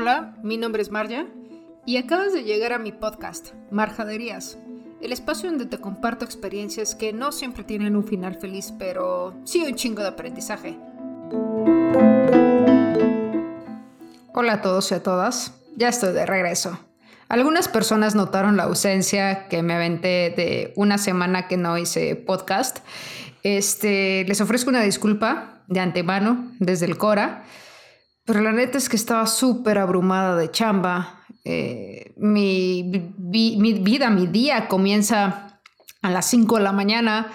Hola, mi nombre es Marja y acabas de llegar a mi podcast, Marjaderías, el espacio donde te comparto experiencias que no siempre tienen un final feliz, pero sí un chingo de aprendizaje. Hola a todos y a todas, ya estoy de regreso. Algunas personas notaron la ausencia que me aventé de una semana que no hice podcast. Este, les ofrezco una disculpa de antemano desde el Cora. Pero la neta es que estaba súper abrumada de chamba. Eh, mi, vida, mi día comienza a las 5 de la mañana.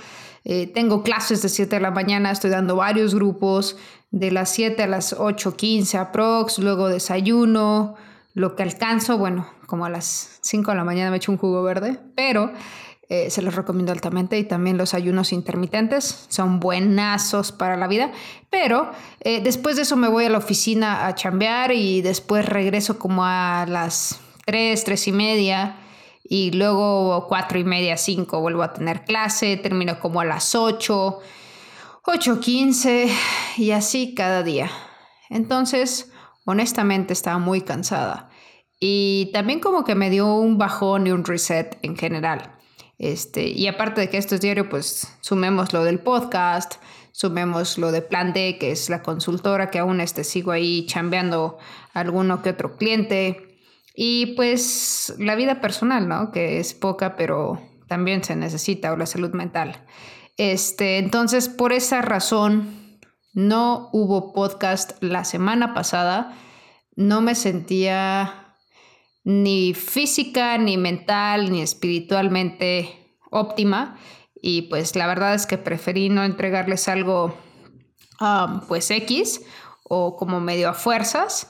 Eh, tengo clases de 7 de la mañana, estoy dando varios grupos, de las 7 a las 8.15 aprox, luego desayuno, lo que alcanzo, bueno, como a las 5 de la mañana me echo un jugo verde, pero eh, se los recomiendo altamente y también los ayunos intermitentes son buenazos para la vida. Pero eh, después de eso me voy a la oficina a chambear y después regreso como a las 3, 3 y media y luego 4 y media, 5 vuelvo a tener clase, termino como a las 8, 8, 15 y así cada día. Entonces, honestamente estaba muy cansada. Y también como que me dio un bajón y un reset en general. Este, y aparte de que esto es diario, pues sumemos lo del podcast, sumemos lo de Plan D, que es la consultora que aún este, sigo ahí chambeando alguno que otro cliente. Y pues la vida personal, ¿no? Que es poca, pero también se necesita, o la salud mental. Este, entonces, por esa razón, no hubo podcast la semana pasada. No me sentía ni física, ni mental, ni espiritualmente óptima. Y pues la verdad es que preferí no entregarles algo um, pues X o como medio a fuerzas.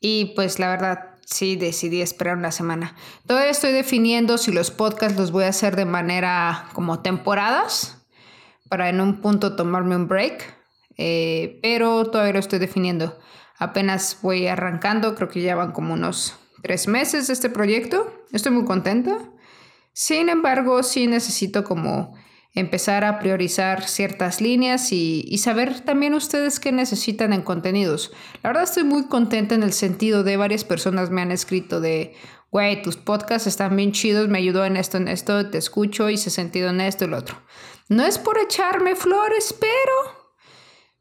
Y pues la verdad sí decidí esperar una semana. Todavía estoy definiendo si los podcasts los voy a hacer de manera como temporadas para en un punto tomarme un break. Eh, pero todavía lo estoy definiendo. Apenas voy arrancando, creo que ya van como unos tres meses de este proyecto. Estoy muy contenta. Sin embargo, sí necesito como empezar a priorizar ciertas líneas y, saber también ustedes qué necesitan en contenidos. La verdad estoy muy contenta en el sentido de varias personas me han escrito de, güey, tus podcasts están bien chidos, me ayudó en esto, en esto, te escucho, y hice sentido en esto y lo otro. No es por echarme flores, pero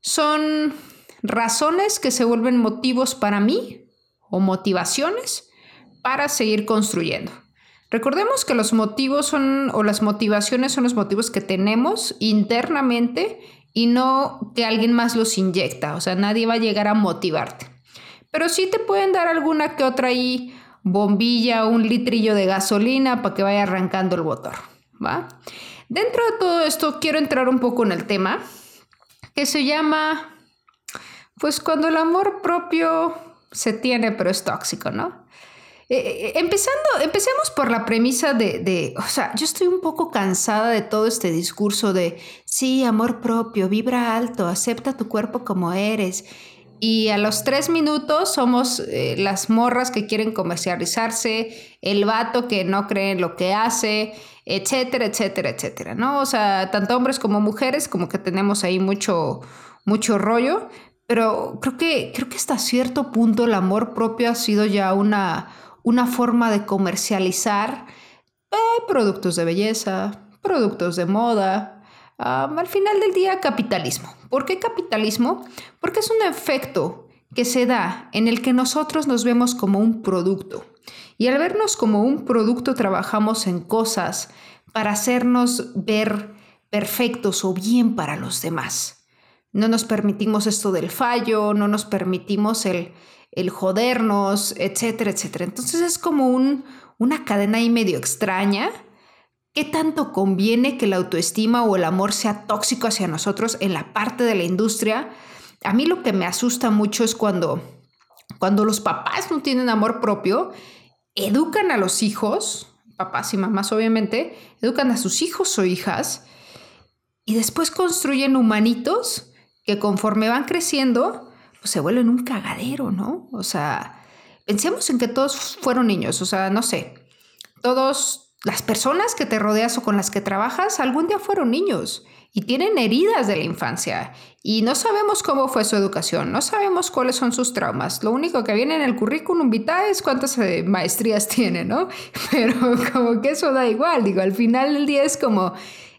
son razones que se vuelven motivos para mí o motivaciones para seguir construyendo. Recordemos que los motivos son, o las motivaciones son los motivos que tenemos internamente y no que alguien más los inyecta. O sea, nadie va a llegar a motivarte. Pero sí te pueden dar alguna que otra ahí bombilla, un litrillo de gasolina para que vaya arrancando el motor. ¿va? Dentro de todo esto quiero entrar un poco en el tema que se llama, pues cuando el amor propio se tiene pero es tóxico, ¿no? Eh, eh, empezando, empecemos por la premisa de, de, o sea, yo estoy un poco cansada de todo este discurso de, sí, amor propio, vibra alto, acepta tu cuerpo como eres. Y a los tres minutos somos eh, las morras que quieren comercializarse, el vato que no cree en lo que hace, etcétera, etcétera, etcétera, ¿no? O sea, tanto hombres como mujeres, como que tenemos ahí mucho, mucho rollo, pero creo que, creo que hasta cierto punto el amor propio ha sido ya una una forma de comercializar eh, productos de belleza, productos de moda. al final del día, capitalismo. ¿Por qué capitalismo? Porque es un efecto que se da en el que nosotros nos vemos como un producto. Y al vernos como un producto trabajamos en cosas para hacernos ver perfectos o bien para los demás. No nos permitimos esto del fallo, no nos permitimos el, el jodernos, etcétera, etcétera. Entonces es como un, una cadena ahí medio extraña. ¿Qué tanto conviene que la autoestima o el amor sea tóxico hacia nosotros en la parte de la industria? A mí lo que me asusta mucho es cuando, cuando los papás no tienen amor propio, educan a los hijos, papás y mamás obviamente, educan a sus hijos o hijas y después construyen humanitos que conforme van creciendo, pues se vuelven un cagadero, ¿no? O sea, pensemos en que todos fueron niños, o sea, no sé, todos las personas que te rodeas o con las que trabajas algún día fueron niños y tienen heridas de la infancia y no sabemos cómo fue su educación, no sabemos cuáles son sus traumas. Lo único que viene en el currículum vitae es cuántas eh, maestrías tiene, ¿no? Pero como que eso da igual, digo, al final del día es como,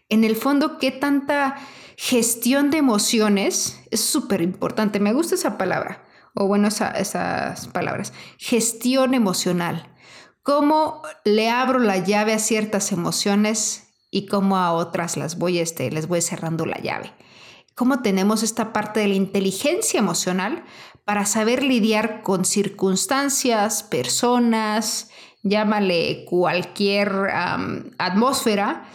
en el fondo, qué tanta gestión de emociones es súper importante. Me gusta esa palabra, o bueno, esas palabras. Gestión emocional. ¿Cómo le abro la llave a ciertas emociones y cómo a otras las voy, este, les voy cerrando la llave. Cómo tenemos esta parte de la inteligencia emocional para saber lidiar con circunstancias, personas, llámale cualquier atmósfera,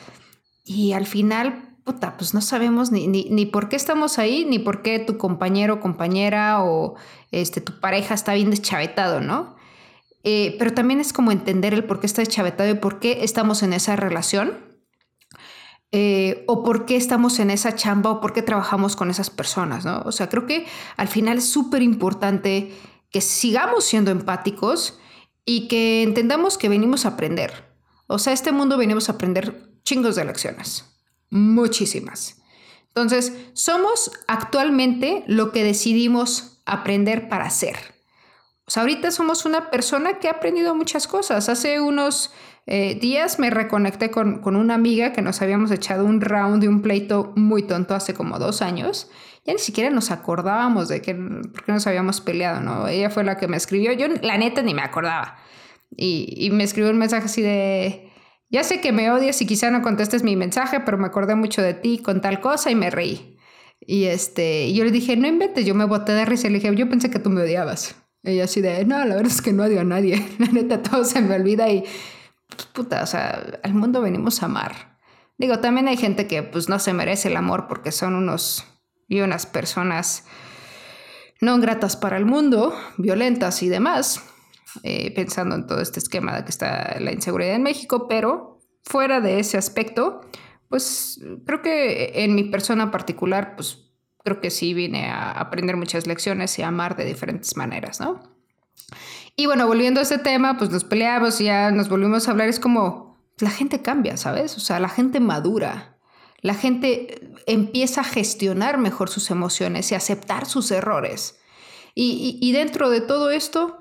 y al final, pues no sabemos ni, ni, por qué estamos ahí, ni por qué tu compañero, compañera o este, tu pareja está bien deschavetado, ¿no? Eh, pero también es como entender el por qué está deschavetado y por qué estamos en esa relación eh, o por qué estamos en esa chamba o por qué trabajamos con esas personas, ¿no? O sea, creo que al final es súper importante que sigamos siendo empáticos y que entendamos que venimos a aprender. O sea, este mundo venimos a aprender chingos de lecciones, muchísimas. Entonces, somos actualmente lo que decidimos aprender para ser. O sea, ahorita somos una persona que ha aprendido muchas cosas. Hace unos eh, días me reconecté con, una amiga que nos habíamos echado un round de un pleito muy tonto hace como dos años. Ya ni siquiera nos acordábamos de que, por qué nos habíamos peleado, ¿no? Ella fue la que me escribió. Yo, la neta, ni me acordaba. Y, y me escribió un mensaje así de, ya sé que me odias y quizá no contestes mi mensaje, pero me acordé mucho de ti con tal cosa y me reí. Y este, yo le dije, no inventes, yo me boté de risa y le dije, yo pensé que tú me odiabas. Ella así de, no, la verdad es que no odio a nadie. La neta, todo se me olvida y pues, puta, o sea, al mundo venimos a amar. Digo, también hay gente que pues no se merece el amor porque son unos y unas personas no gratas para el mundo, violentas y demás, eh, pensando en todo este esquema de que está la inseguridad en México, pero fuera de ese aspecto, pues creo que en mi persona particular, pues creo que sí vine a aprender muchas lecciones y a amar de diferentes maneras, ¿no? Y bueno, volviendo a ese tema, pues nos peleamos y ya nos volvimos a hablar. Es como la gente cambia, ¿sabes? O sea, la gente madura. La gente empieza a gestionar mejor sus emociones y aceptar sus errores. Y, dentro de todo esto,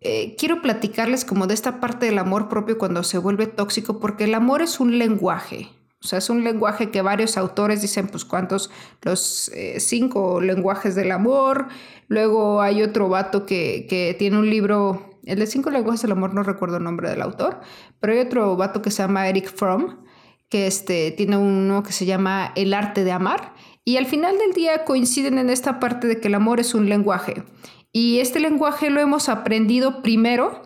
eh, quiero platicarles como de esta parte del amor propio cuando se vuelve tóxico, porque el amor es un lenguaje. O sea, es un lenguaje que varios autores dicen, pues, ¿cuántos? Los eh, cinco lenguajes del amor. Luego hay otro vato que, que, tiene un libro, el de cinco lenguajes del amor, no recuerdo el nombre del autor, pero hay otro vato que se llama Eric Fromm, que este, tiene uno que se llama El arte de amar. Y al final del día coinciden en esta parte de que el amor es un lenguaje. Y este lenguaje lo hemos aprendido primero,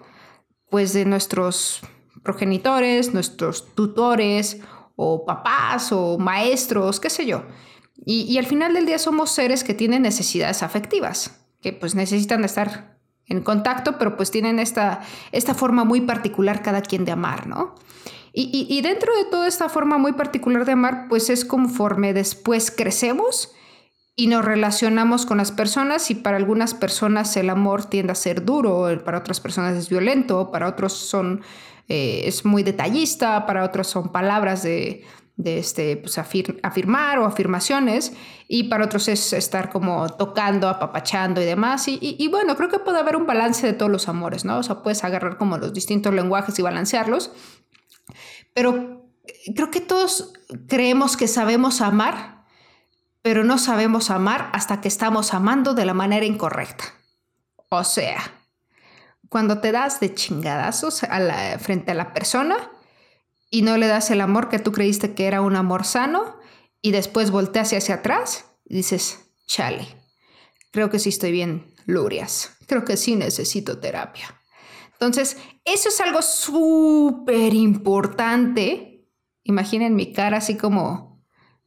pues de nuestros progenitores, nuestros tutores o papás o maestros, qué sé yo. Y, al final del día somos seres que tienen necesidades afectivas, que pues necesitan estar en contacto, pero pues tienen esta, esta forma muy particular cada quien de amar, ¿no? Y, y, dentro de toda esta forma muy particular de amar, pues es conforme después crecemos y nos relacionamos con las personas y para algunas personas el amor tiende a ser duro, para otras personas es violento, para otros son eh, es muy detallista, para otros son palabras de, este, pues, afirmar o afirmaciones, y para otros es estar como tocando, apapachando y demás. Y, bueno, creo que puede haber un balance de todos los amores, ¿no? O sea, puedes agarrar como los distintos lenguajes y balancearlos, pero creo que todos creemos que sabemos amar, pero no sabemos amar hasta que estamos amando de la manera incorrecta. O sea, cuando te das de chingadazos frente a la persona y no le das el amor que tú creíste que era un amor sano y después volteas hacia atrás y dices, chale, creo que sí estoy bien lurias, creo que sí necesito terapia. Entonces, eso es algo súper importante. Imaginen mi cara así como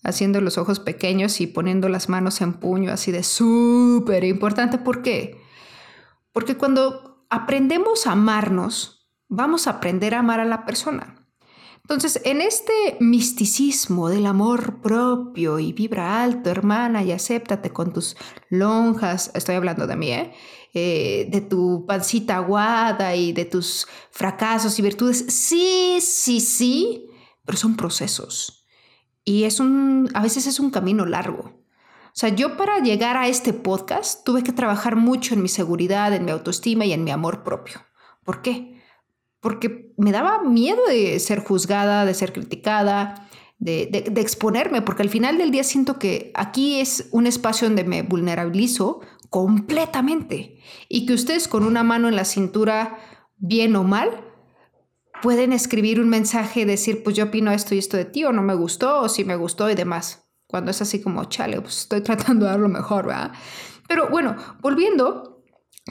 haciendo los ojos pequeños y poniendo las manos en puño, así de súper importante. ¿Por qué? Porque cuando aprendemos a amarnos, vamos a aprender a amar a la persona. Entonces, en este misticismo del amor propio y vibra alto, hermana, y acéptate con tus lonjas, estoy hablando de mí, ¿eh? Eh, de tu pancita aguada y de tus fracasos y virtudes, sí, sí, sí, pero son procesos. Y es un, a veces es un camino largo. O sea, yo para llegar a este podcast tuve que trabajar mucho en mi seguridad, en mi autoestima y en mi amor propio. ¿Por qué? Porque me daba miedo de ser juzgada, de ser criticada, de, de, exponerme, porque al final del día siento que aquí es un espacio donde me vulnerabilizo completamente y que ustedes con una mano en la cintura, bien o mal, pueden escribir un mensaje, decir, pues yo opino esto y esto de ti, o no me gustó, o si me gustó y demás. Cuando es así como, chale, pues estoy tratando de dar lo mejor, ¿verdad? Pero bueno, volviendo,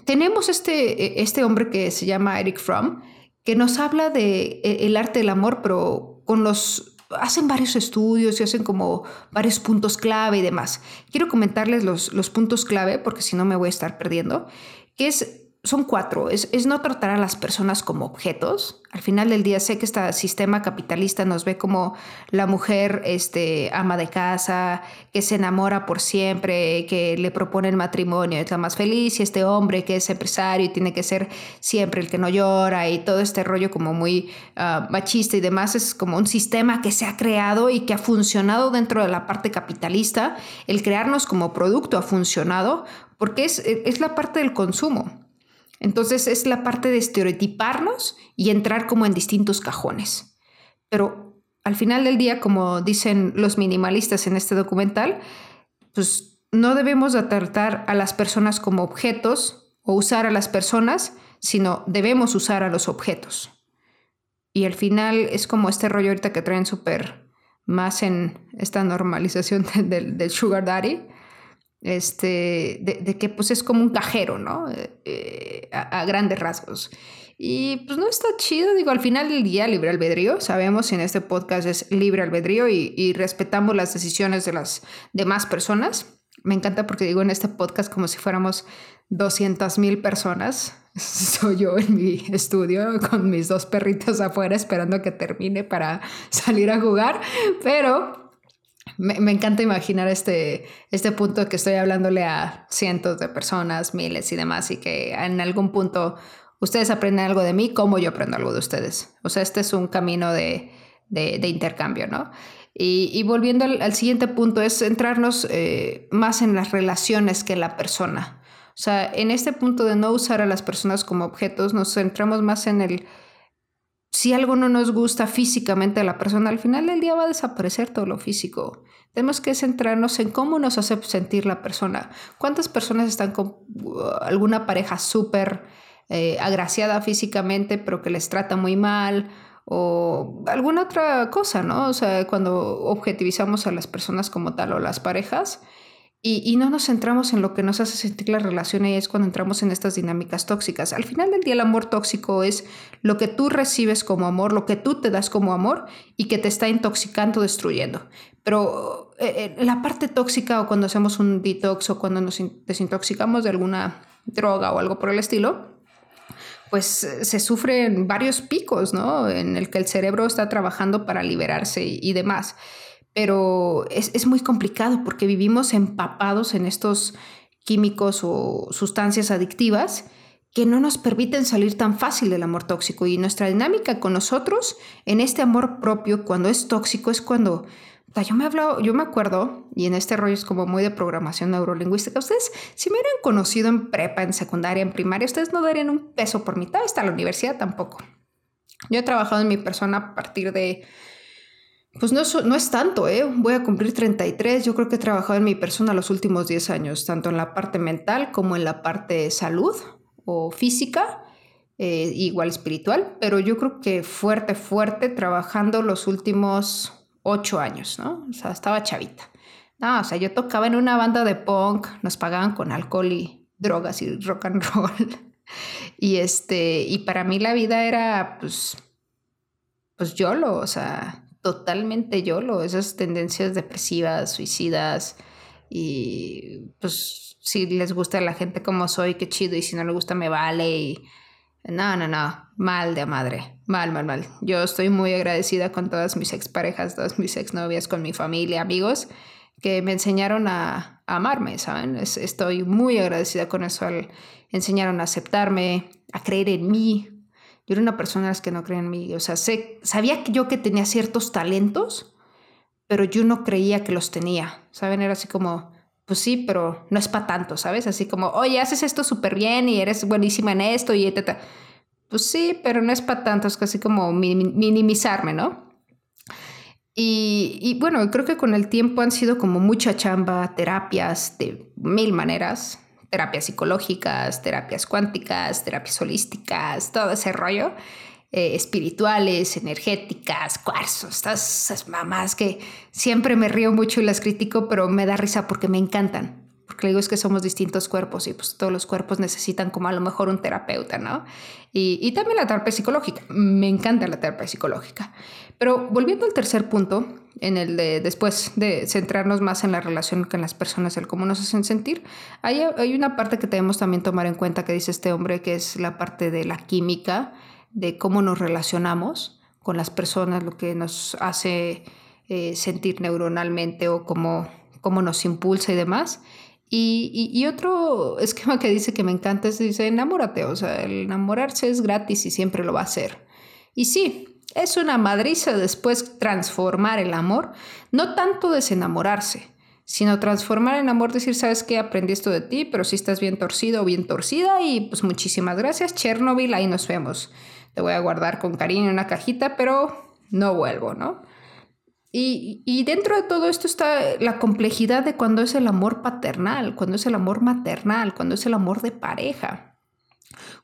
tenemos este, este hombre que se llama Eric Fromm, que nos habla de e, arte del amor, pero con los hacen varios estudios y hacen como varios puntos clave y demás. Quiero comentarles los, los puntos clave porque si no me voy a estar perdiendo, que es son cuatro. Es, no tratar a las personas como objetos. Al final del día sé que este sistema capitalista nos ve como la mujer este, ama de casa, que se enamora por siempre, que le propone el matrimonio, es la más feliz, y este hombre que es empresario y tiene que ser siempre el que no llora y todo este rollo como muy uh, machista y demás es como un sistema que se ha creado y que ha funcionado dentro de la parte capitalista. El crearnos como producto ha funcionado porque es, es la parte del consumo. Entonces es la parte de estereotiparnos y entrar como en distintos cajones. Pero al final del día, como dicen los minimalistas en este documental, pues no debemos tratar a las personas como objetos o usar a las personas, sino debemos usar a los objetos. Y al final es como este rollo ahorita que traen súper más en esta normalización del, del sugar daddy, este, de, que pues es como un cajero, ¿no? Eh, a, grandes rasgos. Y pues no está chido, digo, al final del día libre albedrío, sabemos en este podcast es libre albedrío y, y respetamos las decisiones de las demás personas. Me encanta porque digo en este podcast como si fuéramos 200 mil personas. Soy yo en mi estudio con mis dos perritos afuera esperando que termine para salir a jugar, pero me, encanta imaginar este, este punto que estoy hablándole a cientos de personas, miles y demás, y que en algún punto ustedes aprenden algo de mí como yo aprendo algo de ustedes. O sea, este es un camino de, intercambio, ¿no? Y, volviendo al, siguiente punto, es centrarnos eh, más en las relaciones que en la persona. O sea, en este punto de no usar a las personas como objetos, nos centramos más en el si algo no nos gusta físicamente a la persona, al final del día va a desaparecer todo lo físico. Tenemos que centrarnos en cómo nos hace sentir la persona. ¿Cuántas personas están con uh, alguna pareja súper eh, agraciada físicamente, pero que les trata muy mal? O alguna otra cosa, ¿no? O sea, cuando objetivizamos a las personas como tal o las parejas, y, no nos centramos en lo que nos hace sentir la relación y es cuando entramos en estas dinámicas tóxicas. Al final del día el amor tóxico es lo que tú recibes como amor, lo que tú te das como amor y que te está intoxicando, destruyendo. Pero eh, eh, la parte tóxica o cuando hacemos un detox o cuando nos desintoxicamos de alguna droga o algo por el estilo, pues se sufren varios picos, ¿no? En el que el cerebro está trabajando para liberarse y demás pero es, muy complicado porque vivimos empapados en estos químicos o sustancias adictivas que no nos permiten salir tan fácil del amor tóxico. Y nuestra dinámica con nosotros en este amor propio, cuando es tóxico, es cuando yo me, hablado, yo me acuerdo, y en este rollo es como muy de programación neurolingüística, ustedes si me hubieran conocido en prepa, en secundaria, en primaria, ustedes no darían un peso por mitad, hasta la universidad tampoco. Yo he trabajado en mi persona a partir de pues no, es tanto, ¿eh? Voy a cumplir 33. Yo creo que he trabajado en mi persona los últimos 10 años, tanto en la parte mental como en la parte salud o física, eh, igual espiritual, pero yo creo que fuerte, fuerte, trabajando los últimos 8 años, ¿no? O sea, estaba chavita. No, o sea, yo tocaba en una banda de punk, nos pagaban con alcohol y drogas y rock and roll. y este, y para mí la vida era, pues, pues yo lo, o sea, totalmente YOLO, esas tendencias depresivas, suicidas y pues si les gusta a la gente como soy, qué chido, y si no le gusta me vale y no, no, no, mal de madre, mal, mal, mal. Yo estoy muy agradecida con todas mis exparejas, todas mis exnovias, con mi familia, amigos, que me enseñaron a, amarme, ¿saben? estoy muy agradecida con eso, enseñaron a aceptarme, a creer en mí, yo era una persona que no creía en mí. O sea, sé, sabía que yo que tenía ciertos talentos, pero yo no creía que los tenía, ¿saben? Era así como, pues sí, pero no es para tanto, ¿sabes? Así como, oye, haces esto súper bien y eres buenísima en esto y etc. Pues sí, pero no es para tanto, es casi como minimizarme, ¿no? Y, y, bueno, creo que con el tiempo han sido como mucha chamba, terapias de mil maneras, terapias psicológicas, terapias cuánticas, terapias holísticas, todo ese rollo. Eh, espirituales, energéticas, cuarzos, estas esas mamás que siempre me río mucho y las critico, pero me da risa porque me encantan. Porque digo es que somos distintos cuerpos y pues todos los cuerpos necesitan como a lo mejor un terapeuta, ¿no? Y, y también la terapia psicológica. Me encanta la terapia psicológica. Pero volviendo al tercer punto, en el de después de centrarnos más en la relación con las personas, el cómo nos hacen sentir, hay, hay una parte que debemos también tomar en cuenta que dice este hombre, que es la parte de la química de cómo nos relacionamos con las personas, lo que nos hace eh, sentir neuronalmente o cómo, cómo nos impulsa y demás. Y, otro esquema que dice que me encanta es, dice, enamórate, o sea, el enamorarse es gratis y siempre lo va a hacer. Y sí, es una madriza después transformar el amor, no tanto desenamorarse, sino transformar en amor, decir, sabes que aprendí esto de ti, pero si estás bien torcido o bien torcida y pues muchísimas gracias, Chernobyl, ahí nos vemos te voy a guardar con cariño en una cajita, pero no vuelvo, ¿no? Y, dentro de todo esto está la complejidad de cuando es el amor paternal, cuando es el amor maternal, cuando es el amor de pareja,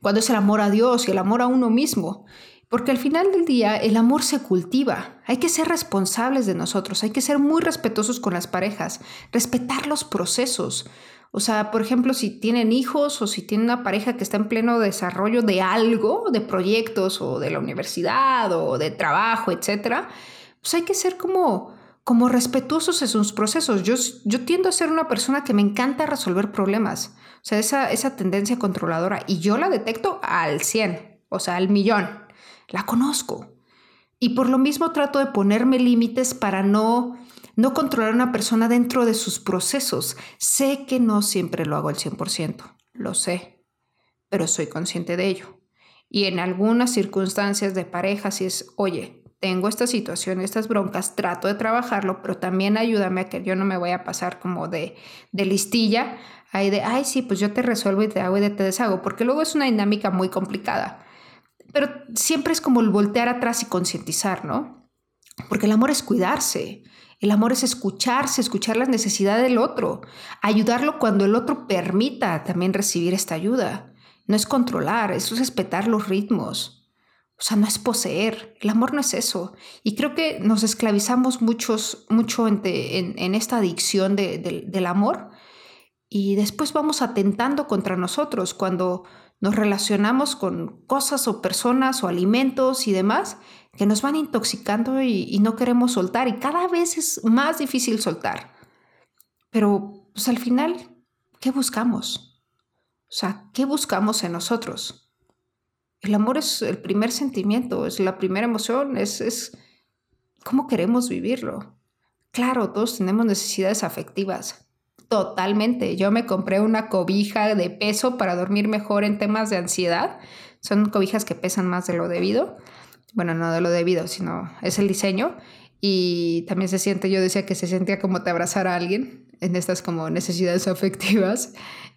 cuando es el amor a Dios y el amor a uno mismo. Porque al final del día el amor se cultiva. Hay que ser responsables de nosotros, hay que ser muy respetuosos con las parejas, respetar los procesos. O sea, por ejemplo, si tienen hijos o si tienen una pareja que está en pleno desarrollo de algo, de proyectos o de la universidad o de trabajo, etcétera, pues hay que ser como, como respetuosos en sus procesos. Yo, yo tiendo a ser una persona que me encanta resolver problemas. O sea, esa, esa tendencia controladora. Y yo la detecto al 100, o sea, al millón. La conozco. Y por lo mismo trato de ponerme límites para no no controlar a una persona dentro de sus procesos. Sé que no siempre lo hago al 100%, lo sé, pero soy consciente de ello. Y en algunas circunstancias de pareja, si es, oye, tengo esta situación, estas broncas, trato de trabajarlo, pero también ayúdame a que yo no me voy a pasar como de, de listilla, ahí de, ay, sí, pues yo te resuelvo y te hago y te deshago, porque luego es una dinámica muy complicada. Pero siempre es como el voltear atrás y concientizar, ¿no? Porque el amor es cuidarse, el amor es escucharse, escuchar las necesidades del otro, ayudarlo cuando el otro permita también recibir esta ayuda. No es controlar, es respetar los ritmos. O sea, no es poseer. El amor no es eso. Y creo que nos esclavizamos muchos, mucho en, en, esta adicción del amor y después vamos atentando contra nosotros cuando nos relacionamos con cosas o personas o alimentos y demás que nos van intoxicando y, no queremos soltar y cada vez es más difícil soltar. Pero pues al final, ¿qué buscamos? O sea, ¿qué buscamos en nosotros? El amor es el primer sentimiento, es la primera emoción, es, es cómo queremos vivirlo. Claro, todos tenemos necesidades afectivas, Totalmente. Yo me compré una cobija de peso para dormir mejor en temas de ansiedad. Son cobijas que pesan más de lo debido. Bueno, no de lo debido, sino es el diseño. Y también se siente, yo decía que se sentía como te abrazar a alguien en estas como necesidades afectivas.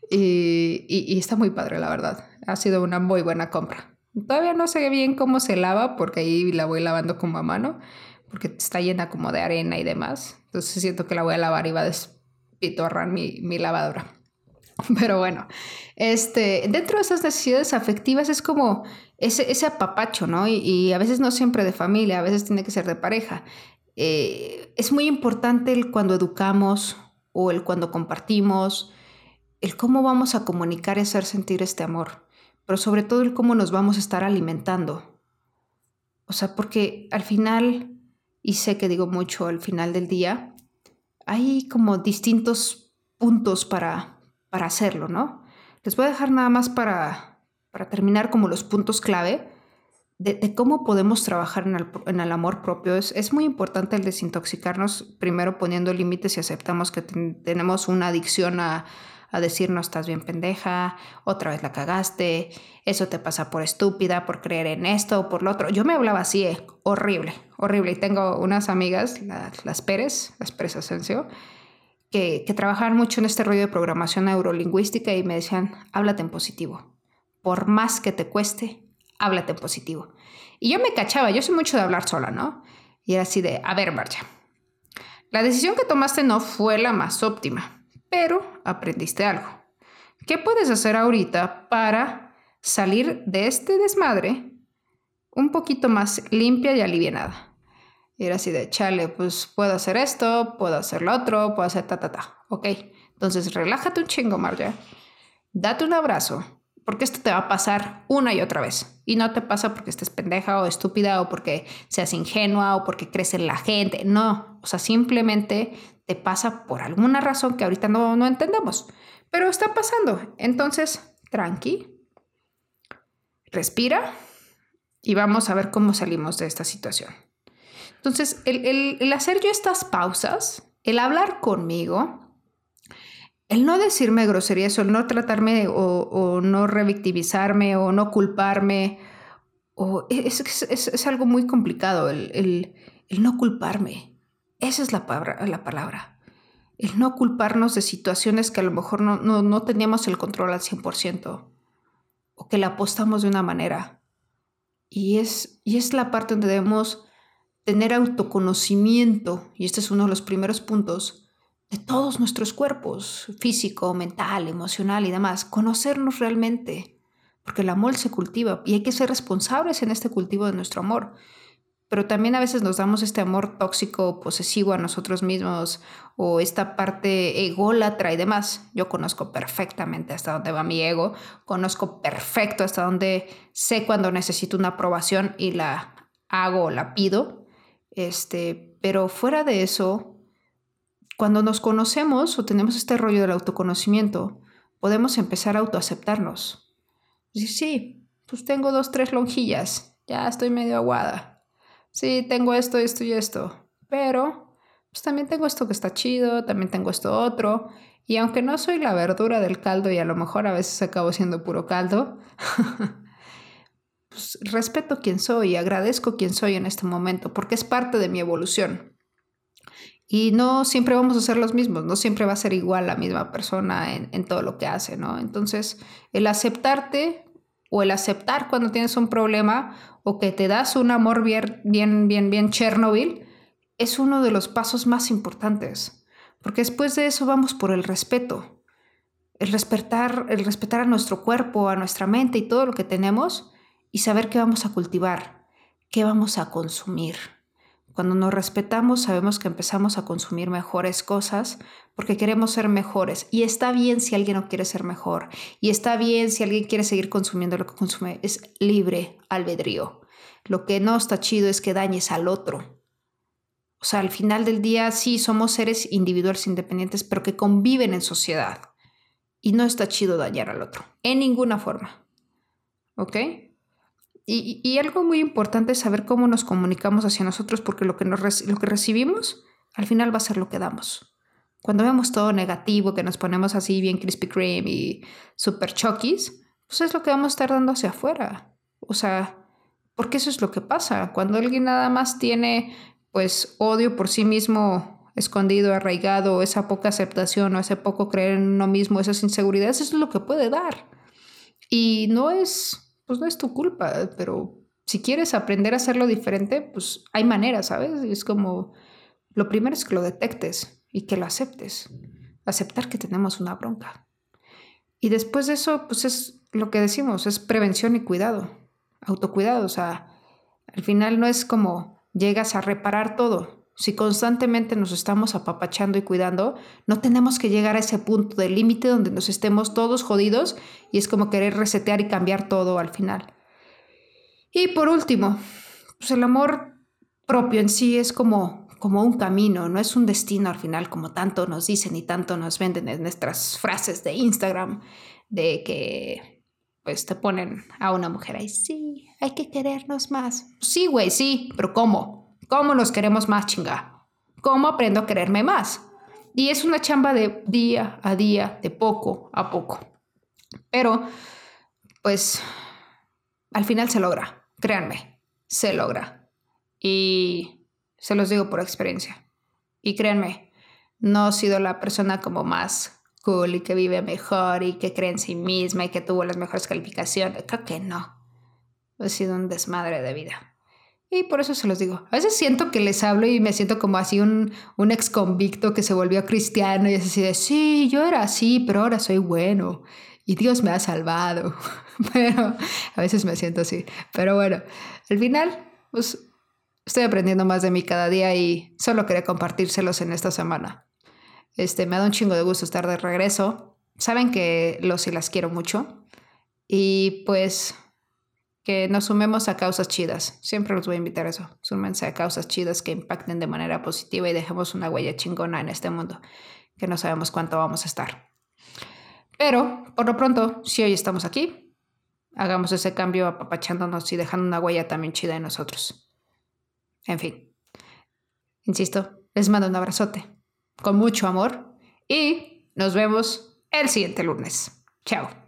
Y, y, está muy padre, la verdad. Ha sido una muy buena compra. Todavía no sé bien cómo se lava porque ahí la voy lavando como a mano, porque está llena como de arena y demás. Entonces siento que la voy a lavar y va a pitorran mi, mi lavadora. Pero bueno, este, dentro de esas necesidades afectivas es como ese, ese apapacho, ¿no? Y, a veces no siempre de familia, a veces tiene que ser de pareja. Eh, es muy importante el cuando educamos o el cuando compartimos, el cómo vamos a comunicar y hacer sentir este amor, pero sobre todo el cómo nos vamos a estar alimentando. O sea, porque al final, y sé que digo mucho al final del día, hay como distintos puntos para, para hacerlo, ¿no? Les voy a dejar nada más para, para terminar como los puntos clave de, cómo podemos trabajar en el, amor propio. Es, es, muy importante el desintoxicarnos primero poniendo límites y aceptamos que tenemos una adicción a, a decir no estás bien pendeja, otra vez la cagaste, eso te pasa por estúpida, por creer en esto o por lo otro. Yo me hablaba así, eh, horrible, horrible. Y tengo unas amigas, las Pérez, las Pérez Asensio, que, que trabajaban mucho en este rollo de programación neurolingüística y me decían, háblate en positivo. Por más que te cueste, háblate en positivo. Y yo me cachaba, yo soy mucho de hablar sola, ¿no? Y era así de, a ver, Marcia, la decisión que tomaste no fue la más óptima, pero aprendiste algo. ¿Qué puedes hacer ahorita para salir de este desmadre un poquito más limpia y aliviada? Era así de, chale, pues puedo hacer esto, puedo hacer lo otro, puedo hacer ta, ta, ta. Ok, entonces relájate un chingo, Marja. Date un abrazo, porque esto te va a pasar una y otra vez. Y no te pasa porque estés pendeja o estúpida o porque seas ingenua o porque crees en la gente. No, o sea, simplemente te pasa por alguna razón que ahorita no, no entendemos. Pero está pasando. Entonces, tranqui, respira y vamos a ver cómo salimos de esta situación. Entonces, el, el hacer yo estas pausas, el hablar conmigo, el no decirme groserías o el no tratarme o, no revictimizarme o no culparme, o es, es, algo muy complicado, el, no culparme. Esa es la palabra, la palabra. El no culparnos de situaciones que a lo mejor no, no, teníamos el control al 100% o que la apostamos de una manera. Y es, y es la parte donde debemos tener autoconocimiento, y este es uno de los primeros puntos, de todos nuestros cuerpos, físico, mental, emocional y demás, conocernos realmente, porque el amor se cultiva y hay que ser responsables en este cultivo de nuestro amor. Pero también a veces nos damos este amor tóxico, posesivo a nosotros mismos o esta parte ególatra y demás. Yo conozco perfectamente hasta dónde va mi ego, conozco perfecto hasta dónde sé cuando necesito una aprobación y la hago o la pido. Este, pero fuera de eso, cuando nos conocemos o tenemos este rollo del autoconocimiento, podemos empezar a autoaceptarnos. Sí, sí, pues tengo dos, tres lonjillas, ya estoy medio aguada. Sí, tengo esto, esto y esto, pero pues también tengo esto que está chido, también tengo esto otro. Y aunque no soy la verdura del caldo y a lo mejor a veces acabo siendo puro caldo, pues respeto quién soy y agradezco quién soy en este momento porque es parte de mi evolución. Y no siempre vamos a ser los mismos, no siempre va a ser igual la misma persona en, todo lo que hace, ¿no? Entonces, el aceptarte o el aceptar cuando tienes un problema o que te das un amor bien, bien, bien, bien Chernobyl, es uno de los pasos más importantes. Porque después de eso vamos por el respeto. El respetar, el respetar a nuestro cuerpo, a nuestra mente y todo lo que tenemos y saber qué vamos a cultivar, qué vamos a consumir. Cuando nos respetamos sabemos que empezamos a consumir mejores cosas porque queremos ser mejores. Y está bien si alguien no quiere ser mejor. Y está bien si alguien quiere seguir consumiendo lo que consume. Es libre albedrío. Lo que no está chido es que dañes al otro. O sea, al final del día sí somos seres individuales independientes, pero que conviven en sociedad. Y no está chido dañar al otro. En ninguna forma. ¿Ok? Y, algo muy importante es saber cómo nos comunicamos hacia nosotros, porque lo que, lo que recibimos al final va a ser lo que damos. Cuando vemos todo negativo, que nos ponemos así bien Krispy Kreme y super chokis, pues es lo que vamos a estar dando hacia afuera. O sea, porque eso es lo que pasa. Cuando alguien nada más tiene pues odio por sí mismo escondido, arraigado, esa poca aceptación o ese poco creer en uno mismo, esas inseguridades, eso es lo que puede dar. Y no es pues no es tu culpa, pero si quieres aprender a hacerlo diferente, pues hay maneras, ¿sabes? Es como, lo primero es que lo detectes y que lo aceptes, aceptar que tenemos una bronca. Y después de eso, pues es lo que decimos, es prevención y cuidado, autocuidado, o sea, al final no es como llegas a reparar todo. Si constantemente nos estamos apapachando y cuidando, no tenemos que llegar a ese punto de límite donde nos estemos todos jodidos y es como querer resetear y cambiar todo al final. Y por último, pues el amor propio en sí es como, como un camino, no es un destino al final, como tanto nos dicen y tanto nos venden en nuestras frases de Instagram, de que pues te ponen a una mujer ahí, sí, hay que querernos más. Sí, güey, sí, pero ¿cómo? ¿Cómo nos queremos más, chinga? ¿Cómo aprendo a quererme más? Y es una chamba de día a día, de poco a poco. Pero, pues, al final se logra, créanme, se logra. Y se los digo por experiencia. Y créanme, no he sido la persona como más cool y que vive mejor y que cree en sí misma y que tuvo las mejores calificaciones. Creo que no. He sido un desmadre de vida. Y por eso se los digo. A veces siento que les hablo y me siento como así un, un ex convicto que se volvió cristiano y es así de, sí, yo era así, pero ahora soy bueno y Dios me ha salvado. Pero a veces me siento así. Pero bueno, al final, pues estoy aprendiendo más de mí cada día y solo quería compartírselos en esta semana. Este, me da un chingo de gusto estar de regreso. Saben que los y las quiero mucho. Y pues que nos sumemos a causas chidas. Siempre los voy a invitar a eso. Súmense a causas chidas que impacten de manera positiva y dejemos una huella chingona en este mundo, que no sabemos cuánto vamos a estar. Pero, por lo pronto, si hoy estamos aquí, hagamos ese cambio apapachándonos y dejando una huella también chida en nosotros. En fin, insisto, les mando un abrazote con mucho amor y nos vemos el siguiente lunes. Chao.